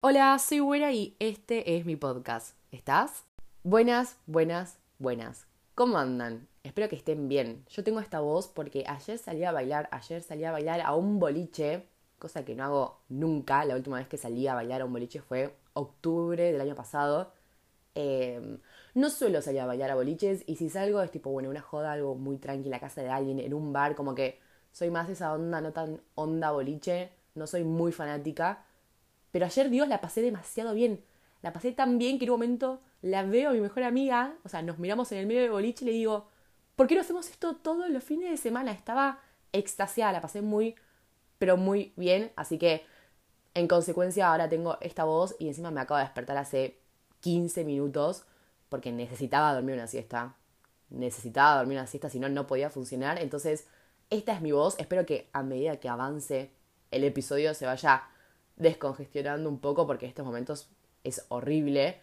Hola, soy Buena y este es mi podcast. ¿Estás? Buenas, buenas, buenas. ¿Cómo andan? Espero que estén bien. Yo tengo esta voz porque ayer salí a bailar, ayer salí a bailar a un boliche, cosa que no hago nunca. La última vez que salí a bailar a un boliche fue octubre del año pasado. Em, no suelo salir a bailar a boliches y si salgo es tipo, bueno, una joda, algo muy tranquila, a casa de alguien, en un bar, como que soy más esa onda, no tan onda boliche, no soy muy fanática. Pero ayer, Dios, la pasé demasiado bien. La pasé tan bien que en un momento la veo a mi mejor amiga, o sea, nos miramos en el medio de boliche y le digo, ¿por qué no hacemos esto todos los fines de semana? Estaba extasiada, la pasé muy, pero muy bien. Así que, en consecuencia, ahora tengo esta voz y encima me acabo de despertar hace 15 minutos porque necesitaba dormir una siesta. Necesitaba dormir una siesta, si no, no podía funcionar. Entonces, esta es mi voz. Espero que a medida que avance el episodio se vaya descongestionando un poco porque estos momentos es horrible.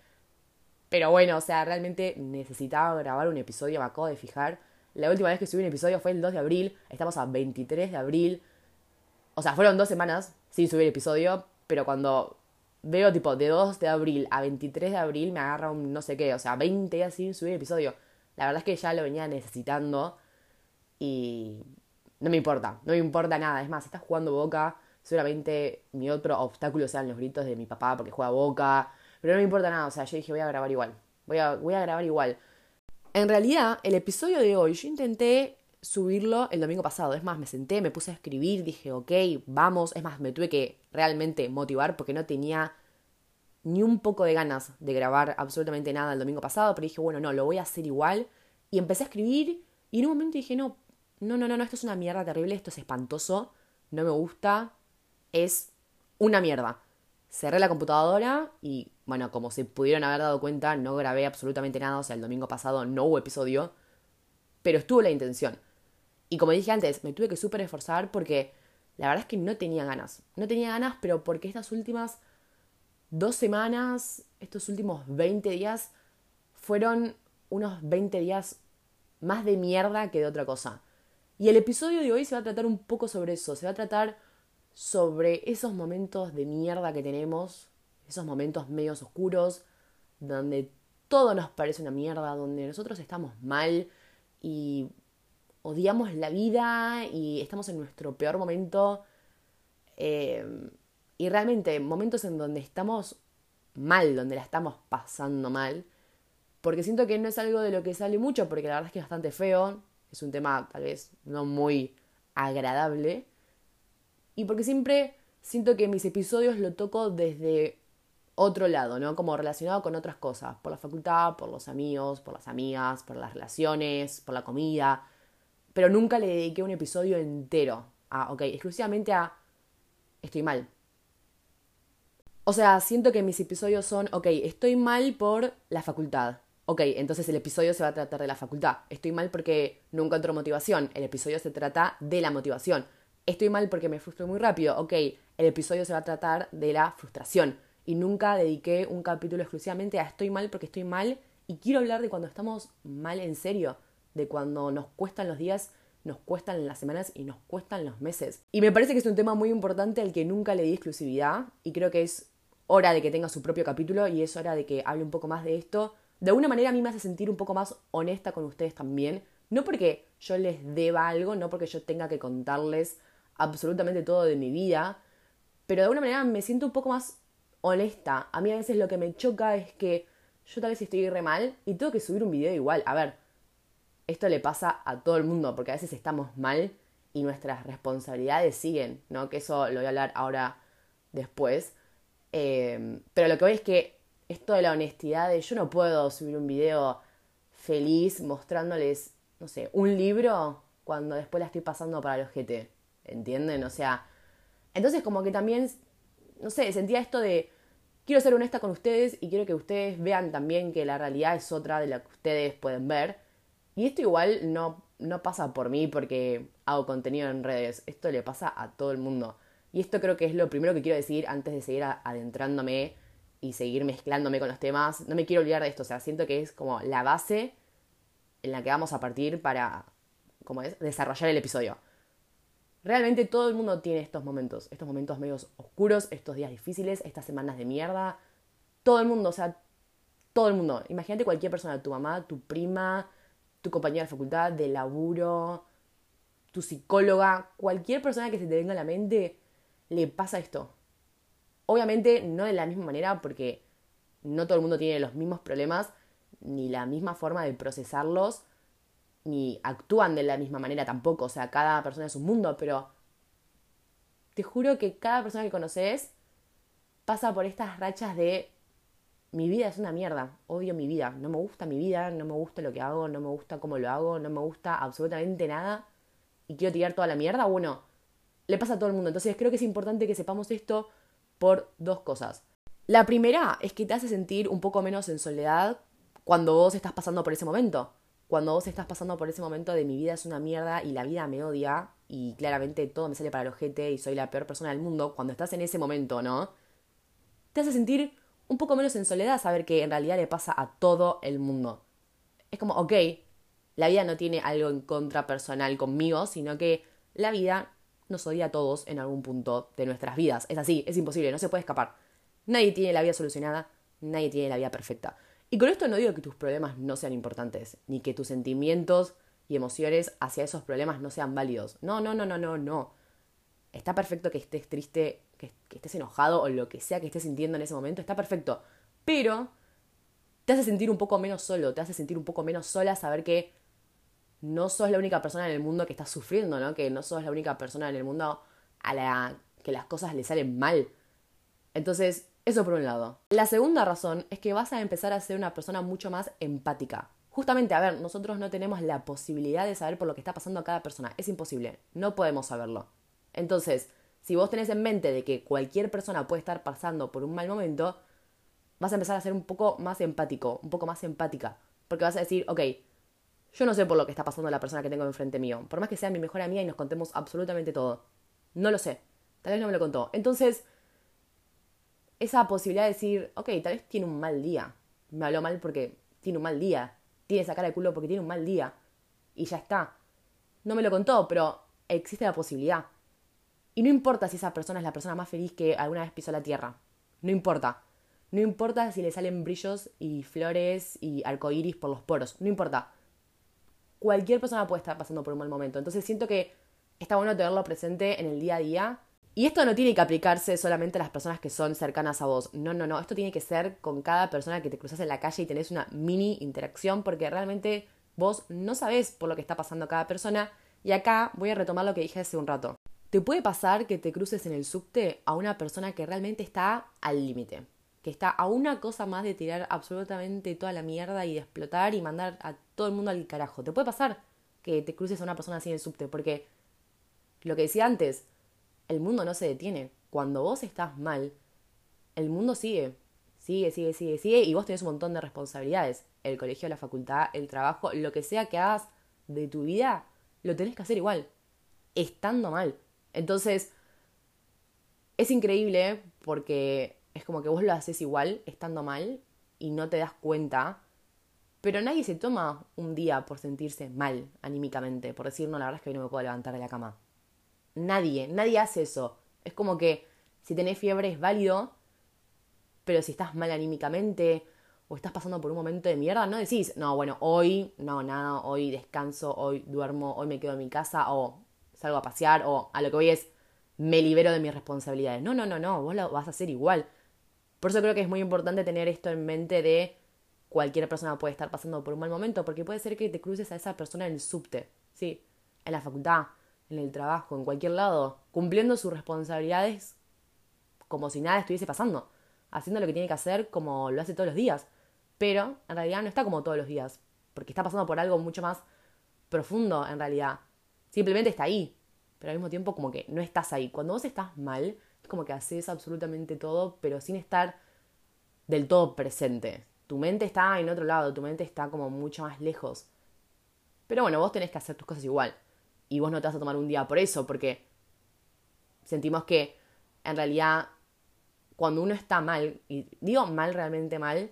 Pero bueno, o sea, realmente necesitaba grabar un episodio, me acabo de fijar. La última vez que subí un episodio fue el 2 de abril, estamos a 23 de abril. O sea, fueron dos semanas sin subir episodio, pero cuando veo tipo de 2 de abril a 23 de abril me agarra un no sé qué, o sea, 20 días sin subir episodio. La verdad es que ya lo venía necesitando y no me importa, no me importa nada. Es más, está jugando Boca, Seguramente mi otro obstáculo sean los gritos de mi papá porque juega boca. Pero no me importa nada, o sea, yo dije voy a grabar igual. Voy a, voy a grabar igual. En realidad, el episodio de hoy yo intenté subirlo el domingo pasado. Es más, me senté, me puse a escribir, dije, ok, vamos. Es más, me tuve que realmente motivar porque no tenía ni un poco de ganas de grabar absolutamente nada el domingo pasado. Pero dije, bueno, no, lo voy a hacer igual. Y empecé a escribir y en un momento dije, no, no, no, no, esto es una mierda terrible, esto es espantoso, no me gusta, es una mierda. Cerré la computadora y, bueno, como se pudieron haber dado cuenta, no grabé absolutamente nada. O sea, el domingo pasado no hubo episodio. Pero estuvo la intención. Y como dije antes, me tuve que súper esforzar porque la verdad es que no tenía ganas. No tenía ganas, pero porque estas últimas dos semanas, estos últimos 20 días, fueron unos 20 días más de mierda que de otra cosa. Y el episodio de hoy se va a tratar un poco sobre eso. Se va a tratar sobre esos momentos de mierda que tenemos, esos momentos medios oscuros, donde todo nos parece una mierda, donde nosotros estamos mal y odiamos la vida y estamos en nuestro peor momento. Eh, y realmente momentos en donde estamos mal, donde la estamos pasando mal. Porque siento que no es algo de lo que sale mucho, porque la verdad es que es bastante feo. Es un tema tal vez no muy agradable y porque siempre siento que mis episodios lo toco desde otro lado, ¿no? Como relacionado con otras cosas, por la facultad, por los amigos, por las amigas, por las relaciones, por la comida, pero nunca le dediqué un episodio entero a, ok, exclusivamente a estoy mal. O sea, siento que mis episodios son, ok, estoy mal por la facultad. Ok, entonces el episodio se va a tratar de la facultad. Estoy mal porque no encuentro motivación. El episodio se trata de la motivación estoy mal porque me frustro muy rápido. Ok, el episodio se va a tratar de la frustración. Y nunca dediqué un capítulo exclusivamente a estoy mal porque estoy mal. Y quiero hablar de cuando estamos mal en serio. De cuando nos cuestan los días, nos cuestan las semanas y nos cuestan los meses. Y me parece que es un tema muy importante al que nunca le di exclusividad. Y creo que es hora de que tenga su propio capítulo y es hora de que hable un poco más de esto. De alguna manera a mí me hace sentir un poco más honesta con ustedes también. No porque yo les deba algo, no porque yo tenga que contarles absolutamente todo de mi vida, pero de alguna manera me siento un poco más honesta. A mí a veces lo que me choca es que yo tal vez estoy re mal y tengo que subir un video igual. A ver, esto le pasa a todo el mundo porque a veces estamos mal y nuestras responsabilidades siguen, ¿no? Que eso lo voy a hablar ahora después. Eh, pero lo que voy es que esto de la honestidad de yo no puedo subir un video feliz mostrándoles, no sé, un libro cuando después la estoy pasando para el GT. ¿Entienden? O sea, entonces como que también, no sé, sentía esto de, quiero ser honesta con ustedes y quiero que ustedes vean también que la realidad es otra de la que ustedes pueden ver. Y esto igual no, no pasa por mí porque hago contenido en redes, esto le pasa a todo el mundo. Y esto creo que es lo primero que quiero decir antes de seguir adentrándome y seguir mezclándome con los temas. No me quiero olvidar de esto, o sea, siento que es como la base en la que vamos a partir para, como es, desarrollar el episodio. Realmente todo el mundo tiene estos momentos, estos momentos medios oscuros, estos días difíciles, estas semanas de mierda. Todo el mundo, o sea, todo el mundo. Imagínate cualquier persona, tu mamá, tu prima, tu compañera de facultad, de laburo, tu psicóloga, cualquier persona que se te venga a la mente, le pasa esto. Obviamente no de la misma manera porque no todo el mundo tiene los mismos problemas, ni la misma forma de procesarlos, ni actúan de la misma manera tampoco. O sea, cada persona es un mundo, pero te juro que cada persona que conoces pasa por estas rachas de mi vida es una mierda, odio mi vida, no me gusta mi vida, no me gusta lo que hago, no me gusta cómo lo hago, no me gusta absolutamente nada y quiero tirar toda la mierda. Bueno, le pasa a todo el mundo. Entonces creo que es importante que sepamos esto por dos cosas. La primera es que te hace sentir un poco menos en soledad cuando vos estás pasando por ese momento. Cuando vos estás pasando por ese momento de mi vida es una mierda y la vida me odia y claramente todo me sale para el ojete y soy la peor persona del mundo, cuando estás en ese momento, ¿no? Te hace sentir un poco menos en soledad saber que en realidad le pasa a todo el mundo. Es como, ok, la vida no tiene algo en contra personal conmigo, sino que la vida nos odia a todos en algún punto de nuestras vidas. Es así, es imposible, no se puede escapar. Nadie tiene la vida solucionada, nadie tiene la vida perfecta. Y con esto no digo que tus problemas no sean importantes, ni que tus sentimientos y emociones hacia esos problemas no sean válidos. No, no, no, no, no, no. Está perfecto que estés triste, que, estés enojado o lo que sea que estés sintiendo en ese momento, está perfecto. Pero te hace sentir un poco menos solo, te hace sentir un poco menos sola saber que no sos la única persona en el mundo que está sufriendo, ¿no? Que no sos la única persona en el mundo a la que las cosas le salen mal. Entonces, eso por un lado. La segunda razón es que vas a empezar a ser una persona mucho más empática. Justamente, a ver, nosotros no tenemos la posibilidad de saber por lo que está pasando a cada persona. Es imposible. No podemos saberlo. Entonces, si vos tenés en mente de que cualquier persona puede estar pasando por un mal momento, vas a empezar a ser un poco más empático, un poco más empática. Porque vas a decir, ok, yo no sé por lo que está pasando la persona que tengo enfrente mío. Por más que sea mi mejor amiga y nos contemos absolutamente todo. No lo sé. Tal vez no me lo contó. Entonces, esa posibilidad de decir, ok, tal vez tiene un mal día. Me habló mal porque tiene un mal día. Tiene esa cara de culo porque tiene un mal día. Y ya está. No me lo contó, pero existe la posibilidad. Y no importa si esa persona es la persona más feliz que alguna vez pisó la tierra. No importa. No importa si le salen brillos y flores y arcoíris por los poros. No importa cualquier persona puede estar pasando por un mal momento. Entonces siento que está bueno tenerlo presente en el día a día. Y esto no tiene que aplicarse solamente a las personas que son cercanas a vos. No, no, no. Esto tiene que ser con cada persona que te cruzas en la calle y tenés una mini interacción porque realmente vos no sabés por lo que está pasando cada persona. Y acá voy a retomar lo que dije hace un rato. Te puede pasar que te cruces en el subte a una persona que realmente está al límite que está a una cosa más de tirar absolutamente toda la mierda y de explotar y mandar a todo el mundo al carajo. Te puede pasar que te cruces a una persona así en el subte, porque lo que decía antes, el mundo no se detiene. Cuando vos estás mal, el mundo sigue, sigue, sigue, sigue, sigue, y vos tenés un montón de responsabilidades. El colegio, la facultad, el trabajo, lo que sea que hagas de tu vida, lo tenés que hacer igual, estando mal. Entonces, es increíble porque es como que vos lo haces igual, estando mal, y no te das cuenta. Pero nadie se toma un día por sentirse mal anímicamente, por decir, no, la verdad es que hoy no me puedo levantar de la cama. Nadie, nadie hace eso. Es como que si tenés fiebre es válido, pero si estás mal anímicamente o estás pasando por un momento de mierda, no decís, no, bueno, hoy no, nada, hoy descanso, hoy duermo, hoy me quedo en mi casa o salgo a pasear o a lo que voy es, me libero de mis responsabilidades. No, no, no, no, vos lo vas a hacer igual. Por eso creo que es muy importante tener esto en mente de cualquier persona puede estar pasando por un mal momento, porque puede ser que te cruces a esa persona en el subte, ¿sí? En la facultad, en el trabajo, en cualquier lado, cumpliendo sus responsabilidades como si nada estuviese pasando, haciendo lo que tiene que hacer como lo hace todos los días. Pero en realidad no está como todos los días, porque está pasando por algo mucho más profundo en realidad. Simplemente está ahí, pero al mismo tiempo como que no estás ahí. Cuando vos estás mal, como que haces absolutamente todo, pero sin estar del todo presente. Tu mente está en otro lado, tu mente está como mucho más lejos. Pero bueno, vos tenés que hacer tus cosas igual. Y vos no te vas a tomar un día por eso, porque sentimos que en realidad cuando uno está mal, y digo mal realmente mal,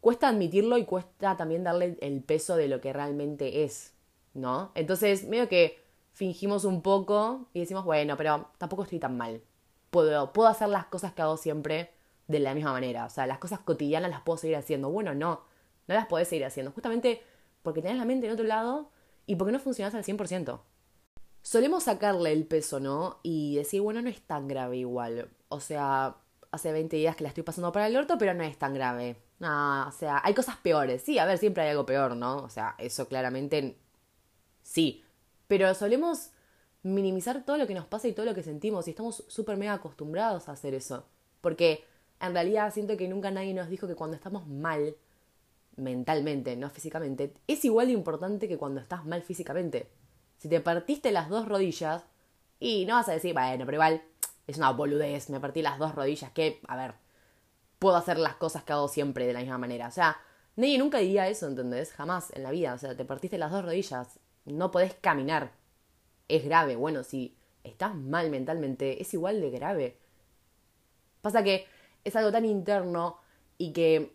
cuesta admitirlo y cuesta también darle el peso de lo que realmente es, ¿no? Entonces, medio que fingimos un poco y decimos, bueno, pero tampoco estoy tan mal. Puedo, puedo hacer las cosas que hago siempre de la misma manera. O sea, las cosas cotidianas las puedo seguir haciendo. Bueno, no, no las podés seguir haciendo. Justamente porque tenés la mente en otro lado y porque no funcionás al 100%. Solemos sacarle el peso, ¿no? Y decir, bueno, no es tan grave igual. O sea, hace 20 días que la estoy pasando para el orto, pero no es tan grave. No, o sea, hay cosas peores. Sí, a ver, siempre hay algo peor, ¿no? O sea, eso claramente sí. Pero solemos minimizar todo lo que nos pasa y todo lo que sentimos y estamos súper mega acostumbrados a hacer eso. Porque en realidad siento que nunca nadie nos dijo que cuando estamos mal mentalmente, no físicamente, es igual de importante que cuando estás mal físicamente. Si te partiste las dos rodillas y no vas a decir, bueno, pero igual es una boludez, me partí las dos rodillas, que, a ver, puedo hacer las cosas que hago siempre de la misma manera. O sea, nadie nunca diría eso, ¿entendés? Jamás en la vida. O sea, te partiste las dos rodillas, no podés caminar. Es grave. Bueno, si estás mal mentalmente, es igual de grave. Pasa que es algo tan interno y que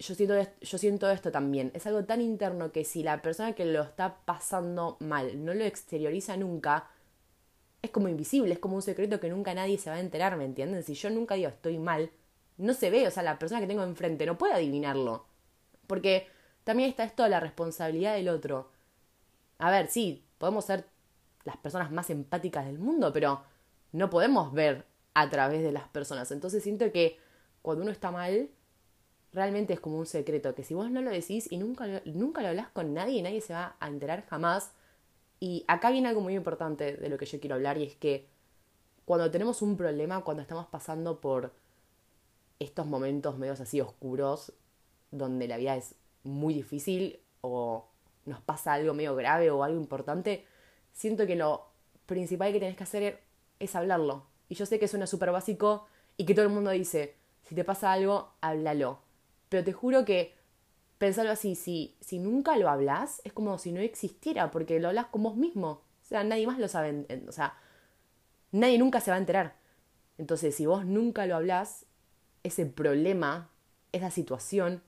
yo siento, yo siento esto también. Es algo tan interno que si la persona que lo está pasando mal no lo exterioriza nunca, es como invisible, es como un secreto que nunca nadie se va a enterar, ¿me entienden? Si yo nunca digo estoy mal, no se ve, o sea, la persona que tengo enfrente no puede adivinarlo. Porque también está esto de la responsabilidad del otro. A ver, sí, podemos ser las personas más empáticas del mundo, pero no podemos ver a través de las personas. Entonces siento que cuando uno está mal, realmente es como un secreto, que si vos no lo decís y nunca, nunca lo hablas con nadie, nadie se va a enterar jamás. Y acá viene algo muy importante de lo que yo quiero hablar y es que cuando tenemos un problema, cuando estamos pasando por estos momentos medios así oscuros, donde la vida es muy difícil o nos pasa algo medio grave o algo importante, siento que lo principal que tenés que hacer es hablarlo. Y yo sé que suena súper básico y que todo el mundo dice, si te pasa algo, háblalo. Pero te juro que pensarlo así, si, si nunca lo hablas, es como si no existiera, porque lo hablas con vos mismo. O sea, nadie más lo sabe. O sea, nadie nunca se va a enterar. Entonces, si vos nunca lo hablas, ese problema, esa situación,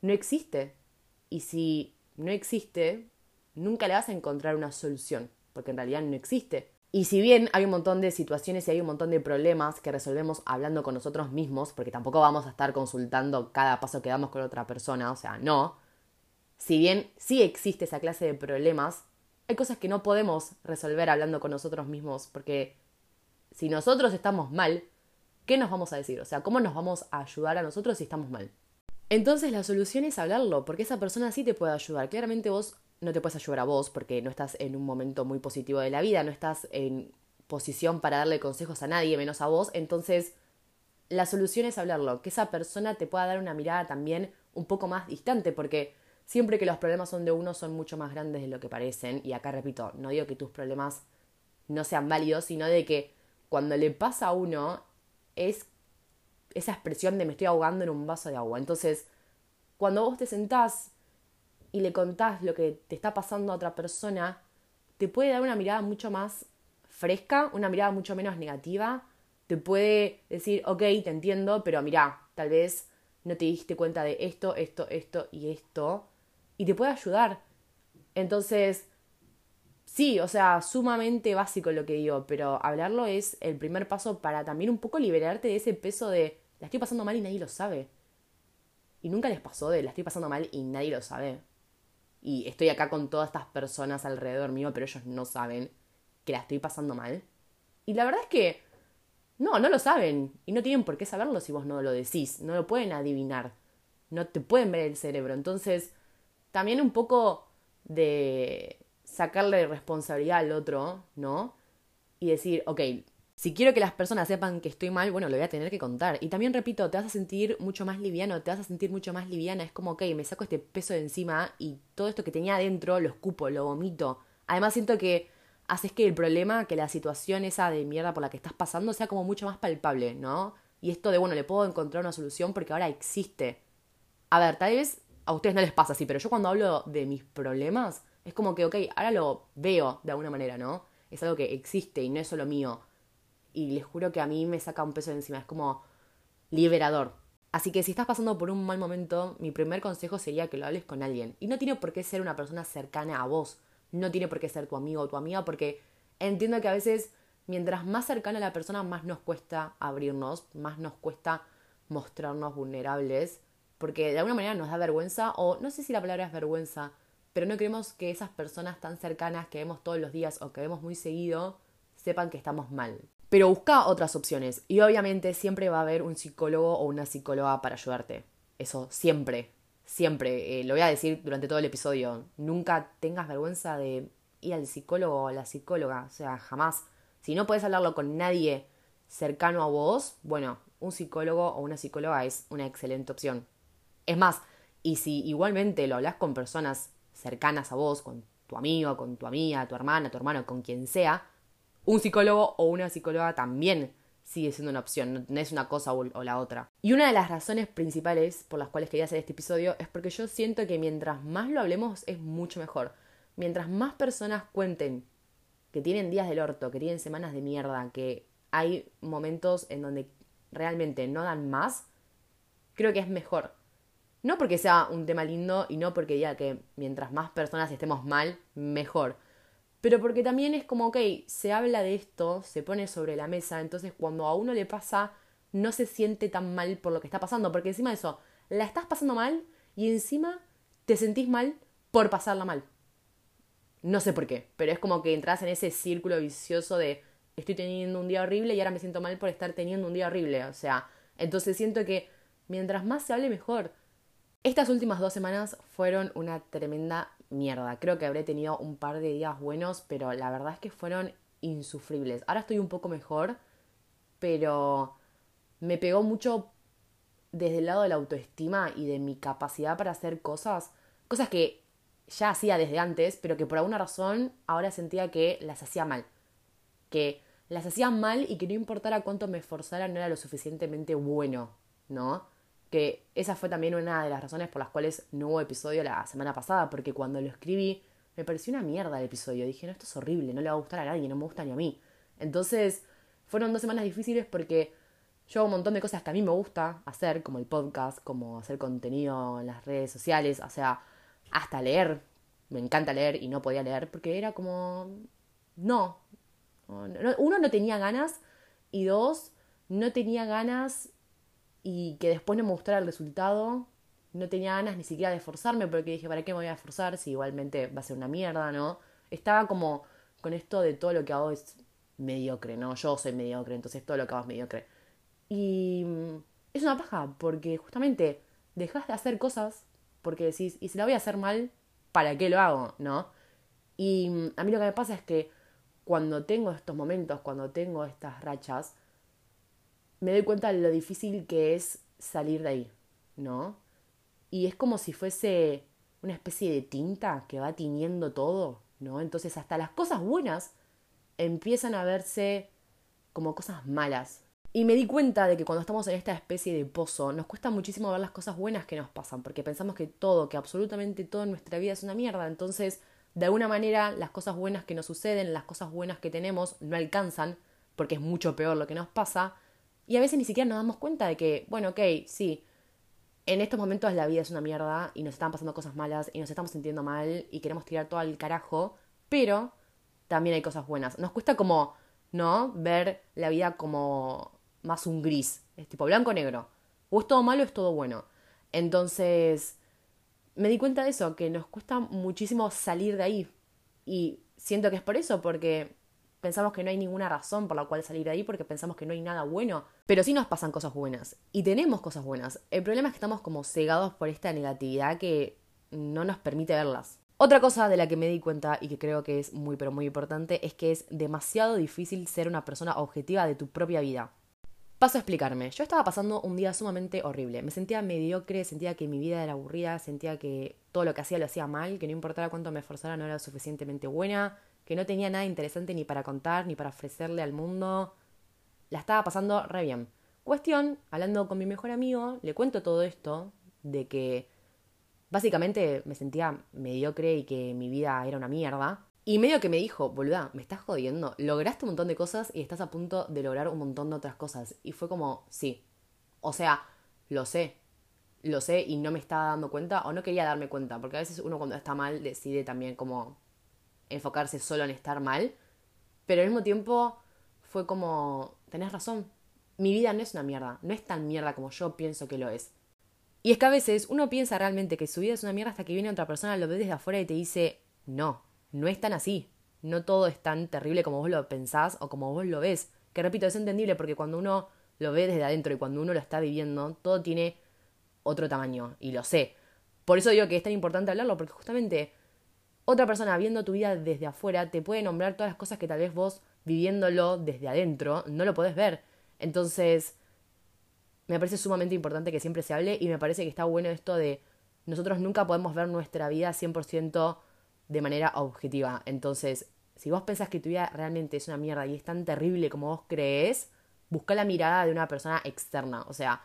no existe. Y si no existe, nunca le vas a encontrar una solución, porque en realidad no existe. Y si bien hay un montón de situaciones y hay un montón de problemas que resolvemos hablando con nosotros mismos, porque tampoco vamos a estar consultando cada paso que damos con otra persona, o sea, no. Si bien sí existe esa clase de problemas, hay cosas que no podemos resolver hablando con nosotros mismos, porque si nosotros estamos mal, ¿qué nos vamos a decir? O sea, ¿cómo nos vamos a ayudar a nosotros si estamos mal? Entonces la solución es hablarlo, porque esa persona sí te puede ayudar. Claramente vos no te puedes ayudar a vos porque no estás en un momento muy positivo de la vida, no estás en posición para darle consejos a nadie menos a vos, entonces la solución es hablarlo, que esa persona te pueda dar una mirada también un poco más distante, porque siempre que los problemas son de uno son mucho más grandes de lo que parecen, y acá repito, no digo que tus problemas no sean válidos, sino de que cuando le pasa a uno es esa expresión de me estoy ahogando en un vaso de agua. Entonces, cuando vos te sentás y le contás lo que te está pasando a otra persona, te puede dar una mirada mucho más fresca, una mirada mucho menos negativa, te puede decir, ok, te entiendo, pero mira, tal vez no te diste cuenta de esto, esto, esto y esto, y te puede ayudar. Entonces, sí, o sea, sumamente básico lo que digo, pero hablarlo es el primer paso para también un poco liberarte de ese peso de la estoy pasando mal y nadie lo sabe. Y nunca les pasó de la estoy pasando mal y nadie lo sabe y estoy acá con todas estas personas alrededor mío, pero ellos no saben que la estoy pasando mal. Y la verdad es que no, no lo saben y no tienen por qué saberlo si vos no lo decís, no lo pueden adivinar, no te pueden ver el cerebro. Entonces, también un poco de sacarle responsabilidad al otro, ¿no? Y decir, ok, si quiero que las personas sepan que estoy mal, bueno, lo voy a tener que contar. Y también repito, te vas a sentir mucho más liviano, te vas a sentir mucho más liviana. Es como, ok, me saco este peso de encima y todo esto que tenía adentro lo escupo, lo vomito. Además siento que haces que el problema, que la situación esa de mierda por la que estás pasando sea como mucho más palpable, ¿no? Y esto de, bueno, le puedo encontrar una solución porque ahora existe. A ver, tal vez a ustedes no les pasa así, pero yo cuando hablo de mis problemas, es como que, ok, ahora lo veo de alguna manera, ¿no? Es algo que existe y no es solo mío y les juro que a mí me saca un peso de encima, es como liberador. Así que si estás pasando por un mal momento, mi primer consejo sería que lo hables con alguien. Y no tiene por qué ser una persona cercana a vos. no tiene por qué ser tu amigo o tu amiga, porque entiendo que a veces mientras más cercana a la persona, más nos cuesta abrirnos, más nos cuesta mostrarnos vulnerables, porque de alguna manera nos da vergüenza, o no sé si la palabra es vergüenza, pero no queremos que esas personas tan cercanas que vemos todos los días o que vemos muy seguido sepan que estamos mal. Pero busca otras opciones y obviamente siempre va a haber un psicólogo o una psicóloga para ayudarte. Eso siempre, siempre. Eh, lo voy a decir durante todo el episodio. Nunca tengas vergüenza de ir al psicólogo o a la psicóloga. O sea, jamás. Si no puedes hablarlo con nadie cercano a vos, bueno, un psicólogo o una psicóloga es una excelente opción. Es más, y si igualmente lo hablas con personas cercanas a vos, con tu amigo, con tu amiga, tu hermana, tu hermano, con quien sea, un psicólogo o una psicóloga también sigue siendo una opción, no es una cosa o, la otra. Y una de las razones principales por las cuales quería hacer este episodio es porque yo siento que mientras más lo hablemos es mucho mejor. Mientras más personas cuenten que tienen días del orto, que tienen semanas de mierda, que hay momentos en donde realmente no dan más, creo que es mejor. No porque sea un tema lindo y no porque diga que mientras más personas estemos mal, mejor. Pero porque también es como, ok, se habla de esto, se pone sobre la mesa, entonces cuando a uno le pasa, no se siente tan mal por lo que está pasando, porque encima de eso, la estás pasando mal y encima te sentís mal por pasarla mal. No sé por qué, pero es como que entras en ese círculo vicioso de estoy teniendo un día horrible y ahora me siento mal por estar teniendo un día horrible. O sea, entonces siento que mientras más se hable mejor. Estas últimas dos semanas fueron una tremenda mierda. Creo que habré tenido un par de días buenos, pero la verdad es que fueron insufribles. Ahora estoy un poco mejor, pero me pegó mucho desde el lado de la autoestima y de mi capacidad para hacer cosas, cosas que ya hacía desde antes, pero que por alguna razón ahora sentía que las hacía mal. Que las hacía mal y que no importara cuánto me esforzara no era lo suficientemente bueno, ¿no? Que esa fue también una de las razones por las cuales no hubo episodio la semana pasada, porque cuando lo escribí me pareció una mierda el episodio. Dije, no, esto es horrible, no le va a gustar a nadie, no me gusta ni a mí. Entonces, fueron dos semanas difíciles porque yo hago un montón de cosas que a mí me gusta hacer, como el podcast, como hacer contenido en las redes sociales, o sea, hasta leer. Me encanta leer y no podía leer porque era como... No. Uno, no tenía ganas y dos, no tenía ganas y que después no me gustara el resultado, no tenía ganas ni siquiera de esforzarme porque dije, ¿para qué me voy a esforzar si igualmente va a ser una mierda, ¿no? Estaba como con esto de todo lo que hago es mediocre, ¿no? Yo soy mediocre, entonces todo lo que hago es mediocre. Y mm, es una paja porque justamente dejas de hacer cosas porque decís, y si la voy a hacer mal, ¿para qué lo hago, no? Y mm, a mí lo que me pasa es que cuando tengo estos momentos, cuando tengo estas rachas, me doy cuenta de lo difícil que es salir de ahí, ¿no? Y es como si fuese una especie de tinta que va tiñendo todo, ¿no? Entonces hasta las cosas buenas empiezan a verse como cosas malas. Y me di cuenta de que cuando estamos en esta especie de pozo, nos cuesta muchísimo ver las cosas buenas que nos pasan, porque pensamos que todo, que absolutamente todo en nuestra vida es una mierda. Entonces, de alguna manera, las cosas buenas que nos suceden, las cosas buenas que tenemos, no alcanzan, porque es mucho peor lo que nos pasa, y a veces ni siquiera nos damos cuenta de que, bueno, ok, sí, en estos momentos la vida es una mierda y nos están pasando cosas malas y nos estamos sintiendo mal y queremos tirar todo al carajo, pero también hay cosas buenas. Nos cuesta como, ¿no? Ver la vida como más un gris, es tipo blanco o negro. O es todo malo o es todo bueno. Entonces, me di cuenta de eso, que nos cuesta muchísimo salir de ahí. Y siento que es por eso, porque pensamos que no hay ninguna razón por la cual salir de ahí porque pensamos que no hay nada bueno, pero sí nos pasan cosas buenas y tenemos cosas buenas. El problema es que estamos como cegados por esta negatividad que no nos permite verlas. Otra cosa de la que me di cuenta y que creo que es muy pero muy importante es que es demasiado difícil ser una persona objetiva de tu propia vida. Paso a explicarme. Yo estaba pasando un día sumamente horrible. Me sentía mediocre, sentía que mi vida era aburrida, sentía que todo lo que hacía lo hacía mal, que no importara cuánto me esforzara no era suficientemente buena, que no tenía nada interesante ni para contar, ni para ofrecerle al mundo. La estaba pasando re bien. Cuestión, hablando con mi mejor amigo, le cuento todo esto, de que básicamente me sentía mediocre y que mi vida era una mierda. Y medio que me dijo, boluda, me estás jodiendo, lograste un montón de cosas y estás a punto de lograr un montón de otras cosas. Y fue como, sí. O sea, lo sé, lo sé y no me estaba dando cuenta o no quería darme cuenta, porque a veces uno cuando está mal decide también como enfocarse solo en estar mal, pero al mismo tiempo fue como, tenés razón, mi vida no es una mierda, no es tan mierda como yo pienso que lo es. Y es que a veces uno piensa realmente que su vida es una mierda hasta que viene otra persona, lo ve desde afuera y te dice, no, no es tan así, no todo es tan terrible como vos lo pensás o como vos lo ves. Que repito, es entendible porque cuando uno lo ve desde adentro y cuando uno lo está viviendo, todo tiene otro tamaño, y lo sé. Por eso digo que es tan importante hablarlo, porque justamente otra persona viendo tu vida desde afuera te puede nombrar todas las cosas que tal vez vos viviéndolo desde adentro no lo podés ver. Entonces, me parece sumamente importante que siempre se hable y me parece que está bueno esto de nosotros nunca podemos ver nuestra vida 100% de manera objetiva. Entonces, si vos pensás que tu vida realmente es una mierda y es tan terrible como vos crees, busca la mirada de una persona externa. O sea,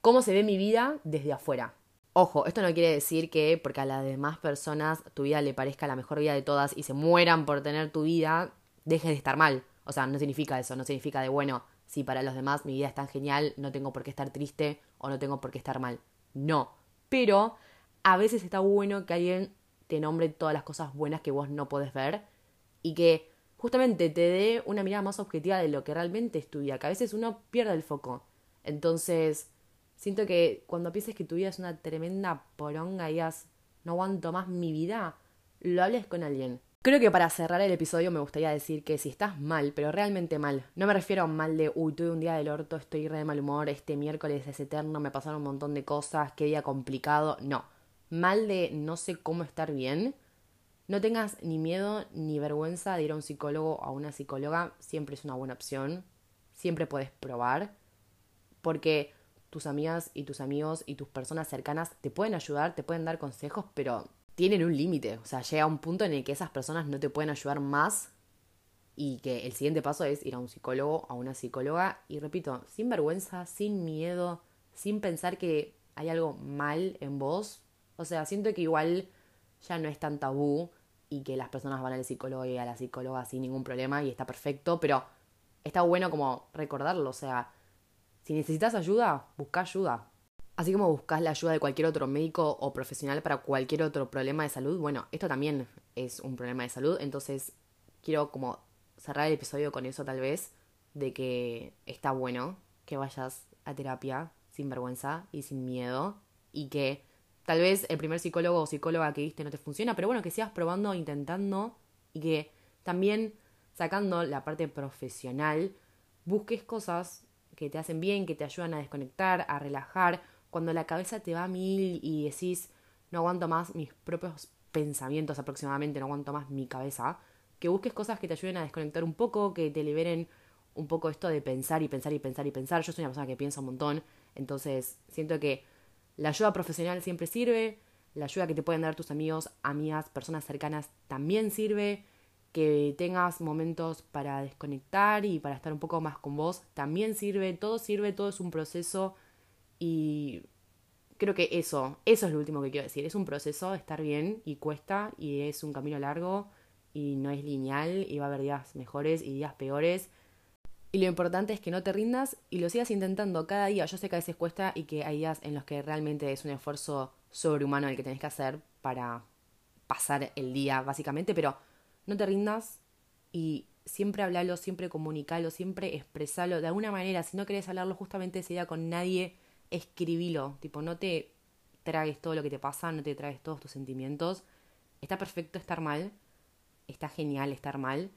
¿cómo se ve mi vida desde afuera? Ojo, esto no quiere decir que porque a las demás personas tu vida le parezca la mejor vida de todas y se mueran por tener tu vida, dejes de estar mal. O sea, no significa eso, no significa de bueno, si para los demás mi vida es tan genial, no tengo por qué estar triste o no tengo por qué estar mal. No. Pero a veces está bueno que alguien te nombre todas las cosas buenas que vos no podés ver y que justamente te dé una mirada más objetiva de lo que realmente es tu vida, que a veces uno pierde el foco. Entonces, Siento que cuando pienses que tu vida es una tremenda poronga y digas, no aguanto más mi vida, lo hables con alguien. Creo que para cerrar el episodio me gustaría decir que si estás mal, pero realmente mal, no me refiero a mal de, uy, tuve un día del orto, estoy re de mal humor, este miércoles es eterno, me pasaron un montón de cosas, qué día complicado, no. Mal de no sé cómo estar bien. No tengas ni miedo ni vergüenza de ir a un psicólogo o a una psicóloga, siempre es una buena opción, siempre puedes probar, porque tus amigas y tus amigos y tus personas cercanas te pueden ayudar, te pueden dar consejos, pero tienen un límite. O sea, llega un punto en el que esas personas no te pueden ayudar más y que el siguiente paso es ir a un psicólogo, a una psicóloga y repito, sin vergüenza, sin miedo, sin pensar que hay algo mal en vos. O sea, siento que igual ya no es tan tabú y que las personas van al psicólogo y a la psicóloga sin ningún problema y está perfecto, pero está bueno como recordarlo, o sea, si necesitas ayuda, busca ayuda. Así como buscas la ayuda de cualquier otro médico o profesional para cualquier otro problema de salud, bueno, esto también es un problema de salud, entonces quiero como cerrar el episodio con eso tal vez, de que está bueno que vayas a terapia sin vergüenza y sin miedo y que tal vez el primer psicólogo o psicóloga que viste no te funciona, pero bueno, que sigas probando, intentando y que también sacando la parte profesional busques cosas que te hacen bien, que te ayudan a desconectar, a relajar, cuando la cabeza te va a mil y decís, no aguanto más mis propios pensamientos aproximadamente, no aguanto más mi cabeza, que busques cosas que te ayuden a desconectar un poco, que te liberen un poco esto de pensar y pensar y pensar y pensar. Yo soy una persona que piensa un montón, entonces siento que la ayuda profesional siempre sirve, la ayuda que te pueden dar tus amigos, amigas, personas cercanas también sirve que tengas momentos para desconectar y para estar un poco más con vos, también sirve, todo sirve, todo es un proceso y creo que eso, eso es lo último que quiero decir, es un proceso, estar bien y cuesta y es un camino largo y no es lineal y va a haber días mejores y días peores. Y lo importante es que no te rindas y lo sigas intentando cada día. Yo sé que a veces cuesta y que hay días en los que realmente es un esfuerzo sobrehumano el que tenés que hacer para pasar el día, básicamente, pero no te rindas y siempre hablalo, siempre comunicalo, siempre expresalo de alguna manera. Si no querés hablarlo justamente ese día con nadie, escribilo. Tipo, no te tragues todo lo que te pasa, no te tragues todos tus sentimientos. Está perfecto estar mal, está genial estar mal,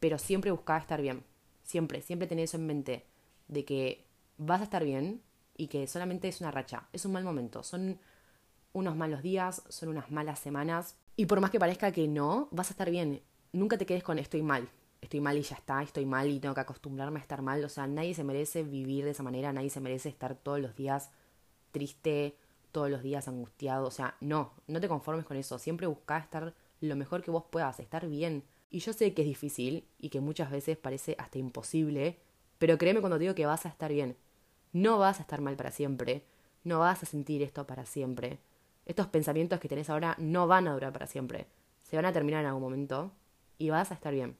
pero siempre busca estar bien. Siempre, siempre tenés eso en mente, de que vas a estar bien y que solamente es una racha, es un mal momento, son unos malos días, son unas malas semanas, y por más que parezca que no, vas a estar bien. Nunca te quedes con estoy mal. Estoy mal y ya está, estoy mal y tengo que acostumbrarme a estar mal. O sea, nadie se merece vivir de esa manera, nadie se merece estar todos los días triste, todos los días angustiado. O sea, no, no te conformes con eso. Siempre busca estar lo mejor que vos puedas, estar bien. Y yo sé que es difícil y que muchas veces parece hasta imposible, pero créeme cuando te digo que vas a estar bien. No vas a estar mal para siempre, no vas a sentir esto para siempre estos pensamientos que tenés ahora no van a durar para siempre. Se van a terminar en algún momento y vas a estar bien.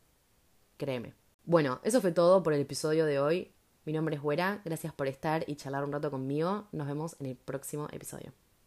Créeme. Bueno, eso fue todo por el episodio de hoy. Mi nombre es Güera, gracias por estar y charlar un rato conmigo. Nos vemos en el próximo episodio.